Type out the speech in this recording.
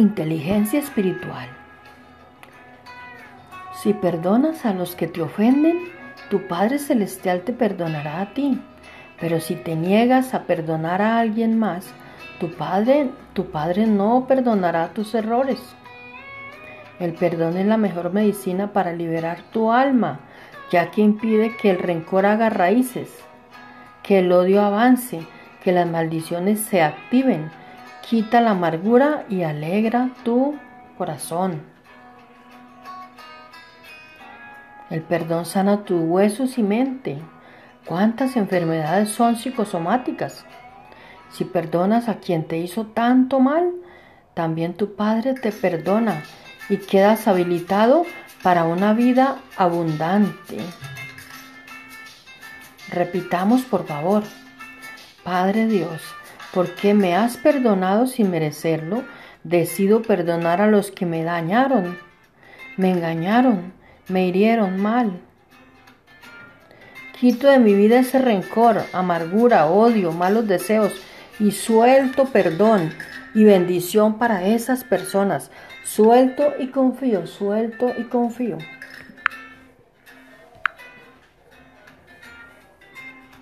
Inteligencia espiritual. Si perdonas a los que te ofenden, tu Padre Celestial te perdonará a ti. Pero si te niegas a perdonar a alguien más, tu Padre, tu Padre no perdonará tus errores. El perdón es la mejor medicina para liberar tu alma, ya que impide que el rencor haga raíces, que el odio avance, que las maldiciones se activen quita la amargura y alegra tu corazón. El perdón sana tus huesos y mente. ¿Cuántas enfermedades son psicosomáticas? Si perdonas a quien te hizo tanto mal, también tu Padre te perdona y quedas habilitado para una vida abundante. Repitamos por favor, Padre Dios, porque me has perdonado sin merecerlo, decido perdonar a los que me dañaron, me engañaron, me hirieron mal. Quito de mi vida ese rencor, amargura, odio, malos deseos y suelto perdón y bendición para esas personas. Suelto y confío, suelto y confío.